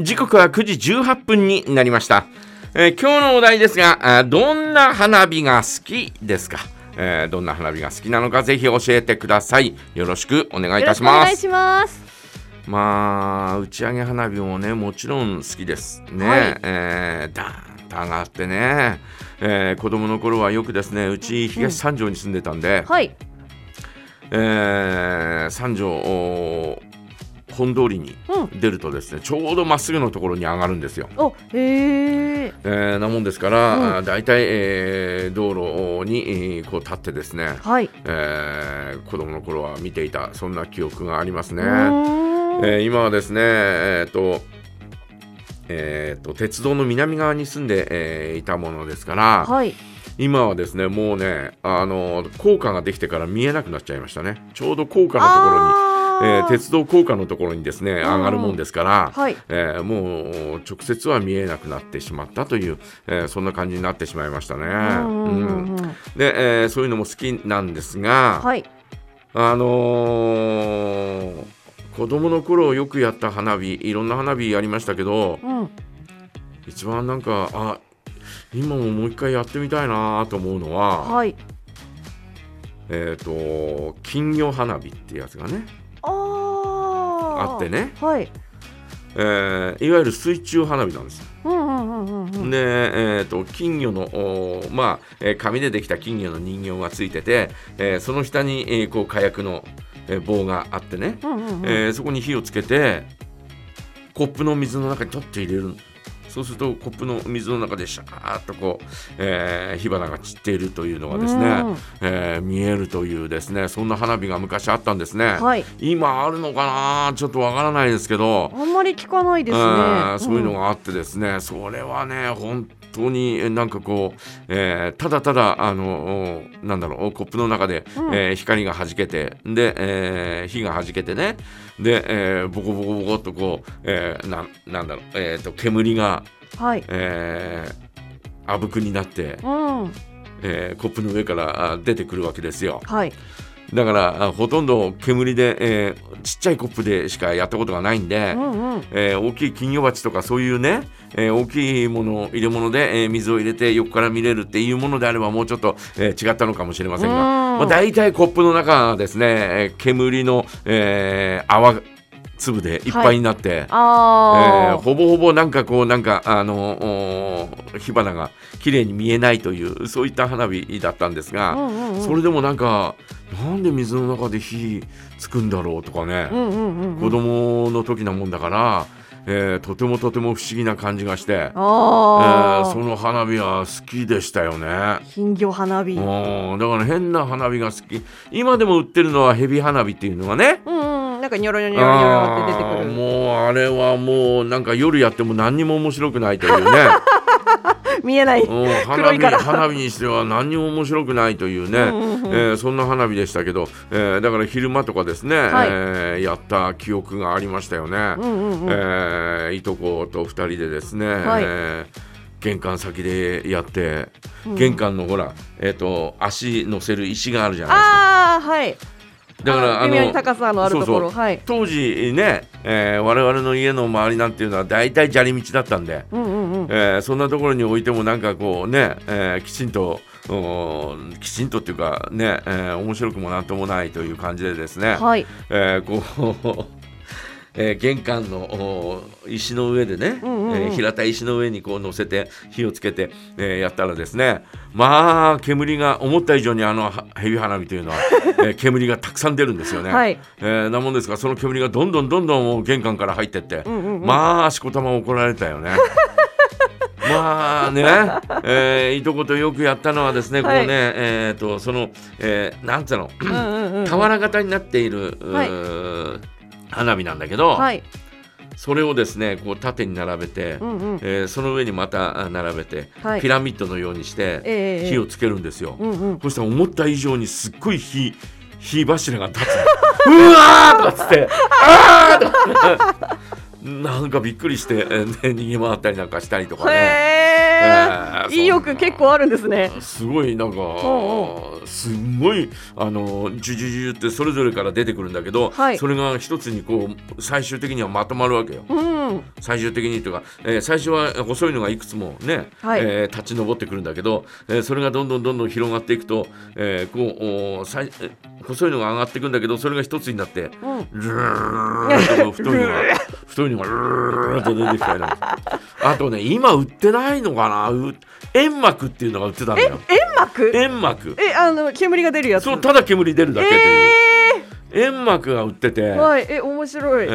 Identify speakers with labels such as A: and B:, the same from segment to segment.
A: 時刻は9時18分になりました、えー今日のお題ですがあどんな花火が好きですか、えーどんな花火が好きなのかぜひ教えてください。よろしくお願いいたします。
B: お願いします。
A: まあ打ち上げ花火もねもちろん好きです。ね、
B: はい。
A: えーダーンと上がってね、えー子供の頃はよくですねうち東三条に住んでたんで、
B: はい。
A: えー三条お本通りに
B: うん。
A: 出るとですねちょうどまっすぐのところに上がるんですよ。
B: お、へえ。
A: えーなもんですから、
B: うん
A: 大体、えー道路に、えーこう立ってですね、
B: はい。
A: えー子供の頃は見ていたそんな記憶がありますね。えー今はですね、えーとえーと鉄道の南側に住んで、えーいたものですから
B: はい。
A: 今はですねもうねあの高架ができてから見えなくなっちゃいましたねちょうど高架のところに、えー鉄道高架のところにですね上がるもんですから、
B: はい。
A: えーもう直接は見えなくなってしまったという、えーそんな感じになってしまいましたね。
B: うん
A: で、えーそういうのも好きなんですが、
B: はい。
A: あのー子供の頃よくやった花火いろんな花火やりましたけど
B: うん。
A: 一番なんかあ今ももう一回やってみたいなと思うのは、
B: はい。
A: えっ、と金魚花火ってやつがね
B: あ
A: って。ね、
B: はい。
A: えーいわゆる水中花火なんですよ。で、えー、と金魚のおーまあ、えー紙でできた金魚の人形がついてて、えーその下に、えーこう火薬の、えー棒があってね。えーそこに火をつけてコップの水の中に取って入れるそうするとコップの水の中でシャーッとこう、えー火花が散っているというのがですね、
B: うん
A: えー見えるというですねそんな花火が昔あったんですね、
B: はい。
A: 今あるのかな？ちょっとわからないですけど、
B: あんまり聞かないですね
A: うん。そういうの
B: が。
A: があってですね、それはね本当にえなんかこう、えーただただあのおなんだろうコップの中で、
B: うん
A: えー光が弾けてで、えー火が弾けてねで、えーボコボコボコっとこう、えーなんなんだろう、えー、と煙が、
B: はい。
A: えー、あぶくになって、
B: うん。
A: えーコップの上からあ出てくるわけですよ。
B: はい。
A: だからあほとんど煙で、えーちっちゃいコップでしかやったことがないんで、
B: うんうん。
A: えー大きい金魚鉢とかそういうね、えー大きいもの入れ物で、えー水を入れて横から見れるっていうものであればもうちょっと、えー違ったのかもしれませんが、
B: うん
A: まあ、大体コップの中がですね、えー煙の、えー泡粒でいっぱいになって、え
B: あ
A: ーほぼほぼなんかこうなんかあの火花が綺麗に見えないというそういった花火だったんです
B: あ。
A: が、
B: うんうんうん。
A: それでもなんかなんで水の中で火つくんだろうとかね、
B: うんうんうんうん。
A: 子供の時なもんだから、えーとてもとても不思議な感じがして、え。ーその花火は好きでしたよね。
B: 金魚花火。
A: う
B: うん
A: んだから変な花火が好き今でも売ってるのはヘビ花火っていうのがね
B: うん。なんかニョロニョロニョロって出てくる。
A: もうあれはもうなんか夜やっても何にも面白くないというね
B: 見えない。いから
A: 花火にしては何にも面白くないというね、
B: う
A: えーそんな花火でしたけど、えーだから昼間とかですね、
B: はい
A: えーやった記憶がありましたよね。
B: うんうんうん。
A: えーいとこと2人でですね、
B: はい
A: えー玄関先でやって、
B: うん
A: 玄関のほら、えー、と足乗せる石があるじゃない
B: ああはい。
A: だから
B: あの微妙に高さのあるところはい。
A: 当時ね、えー我々の家の周りなんていうのは大体砂利道だったんで、
B: うんうんうん。
A: えーそんなところに置いてもなんかこうね、えーきちんとおきちんとっていうかね、えー面白くもなんともないという感じでですね、
B: はい。
A: えーこうえー玄関のお石の上でね、
B: うんうんうん
A: えー平たい石の上にこう乗せて火をつけて、えーやったらですねまあ煙が思った以上にあのはヘビ花火というのは、えー煙がたくさん出るんですよね。
B: はい。
A: えーなもんですがその煙がどんどんどんどん玄関から入ってって、
B: うんうんうん。
A: まあしこたま怒られたよね。まあね、えーいとことよくやったのはですね、
B: はい
A: こうね、えー、とその、えーなんつうの、
B: うんうんうん。
A: 俵型になっている、
B: はい
A: 花火なんだけど、
B: はい。
A: それをですねこう縦に並べて、
B: うんうん。
A: えーその上にまたあ並べて、
B: はい
A: ピラミッドのようにして、
B: ええ
A: 火をつけるんですよ。
B: うんうん。
A: そしたら思った以上にすっごい火火柱が立つ うわーとかっつってあーとかなんかびっくりして、えーね、逃げ回ったりなんかしたりとかね。
B: 意欲結構あるんですね。
A: すごいなんか
B: う
A: すん。ごいあのジュジュジュってそれぞれから出てくるんだけど、
B: はい。
A: それが一つにこう最終的にはまとまるわけよ。
B: うん
A: 最終的にというか、えー最初は細いのがいくつもね、
B: はい。
A: えー立ち上ってくるんだけど、えーそれがどんどんどんどん広がっていくと、えーこうお最え細いのが上がっていくんだけどそれが一つになって
B: うん。
A: ルーッと太いのが太いのがルーッと出てきたりあとね今売ってないのかなう煙幕っていうのが売ってたんだよ
B: 煙幕
A: 煙幕
B: えあの煙が出るやつ
A: そうただ煙出るだけという、
B: え
A: 煙幕が売ってて、
B: ー、はいえ面白い、
A: え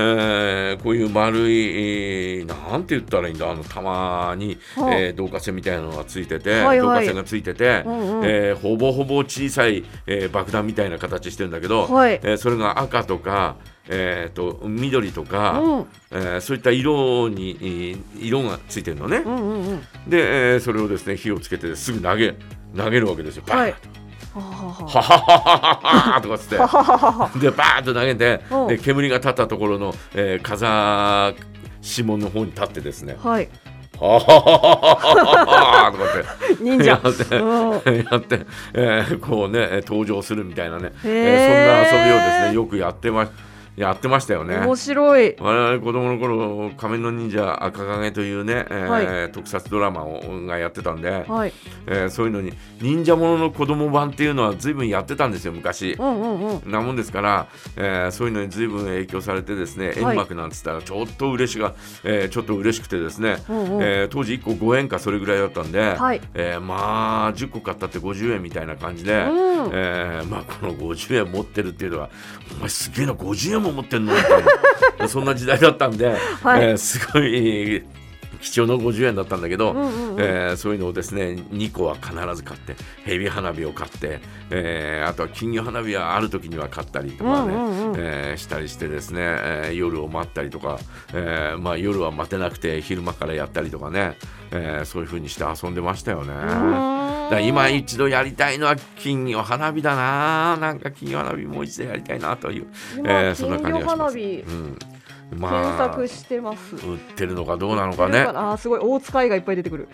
A: ーこういう丸い、えーなんて言ったらいいんだあの玉に、
B: はあ。
A: えー導火線みたいなのがついてて、
B: はいはい。
A: 導火線がついてて、
B: うんうん。
A: えーほぼほぼ小さい、えー爆弾みたいな形してるんだけど、
B: はい。
A: えーそれが赤とか、えー、と緑とか、
B: うん。
A: えーそういった色にえー色がついてるのね、
B: うんうんうん。
A: で、えーそれをですね火をつけてすぐ投げ投げるわけですよ。バーン
B: はいはははは
A: とかつって。でバーッと投げてで煙が立ったところの、えー、風指紋の方に立ってですね、
B: はい、
A: ははははははとかって。
B: 忍者。
A: やって、やって、えー、こうね登場するみたいなね、えー、そんな遊びをですねよくやってました。やってましたよね。
B: 面白い。
A: 我々子供の頃仮面の忍者赤影というね、えー
B: は
A: 特撮ドラマをがやってたんで、
B: はい。
A: えーそういうのに忍者ものの子供版っていうのは随分やってたんですよ昔。
B: うんうんうん。
A: なもんですから、えーそういうのに随分影響されてですね煙幕なんつったらちょっと嬉しが、えーちょっと嬉しくてですね、
B: うんうん。
A: えー当時1個5円かそれぐらいだったんで、
B: はい。
A: えーまあ10個買ったって50円みたいな感じで、
B: うん。
A: えーまあ、この50円持ってるっていうのはお前すげえな50円も持ってんのみたいな そんな時代だったんで、
B: はい。
A: えーすごい貴重な50円だったんだけど、
B: うんうんうん
A: えーそういうのをですね2個は必ず買ってヘビ花火を買って、えーあとは金魚花火はある時には買ったりとかね、
B: うんうんうん。
A: えーしたりしてですね、えー夜を待ったりとか、えーまあ、夜は待てなくて昼間からやったりとかね、えーそういう風にして遊んでましたよね。だ今一度やりたいのは金魚花火だななんか金魚花火もう一度やりたいなという、
B: 今
A: えーそんな感じがします。うん
B: 検
A: まあ
B: 索してます、
A: 売ってるのかどうなのかね。
B: あーすごい大塚愛がいっぱい出てくる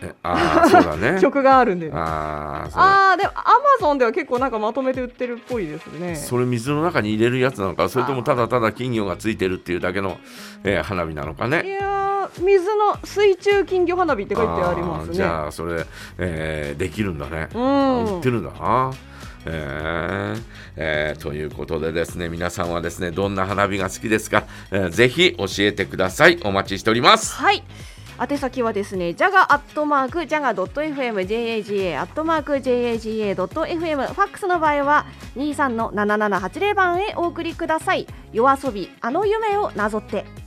A: えああそうだね。
B: 曲があるんで
A: ああ
B: でもアマゾンでは結構なんかまとめて売ってるっぽいですね
A: それ水の中に入れるやつなのかそれともただただ金魚がついてるっていうだけの、えー花火なのか
B: い
A: ね。
B: やー水の水中金魚花火って書いてあります
A: ー
B: ね
A: じゃあそれ、えーできるんだね。
B: うん
A: 売ってるんだな。えーえーということでですね皆さんはですねどんな花火が好きですか、えーぜひ教えてくださいお待ちしております
B: はい宛先はですね、ジャガアットマークジャガドット FM、JAGA アットマーク JAGA ドット FM、ファックスの場合は23の7780番へお送りください。夜遊びあの夢をなぞって。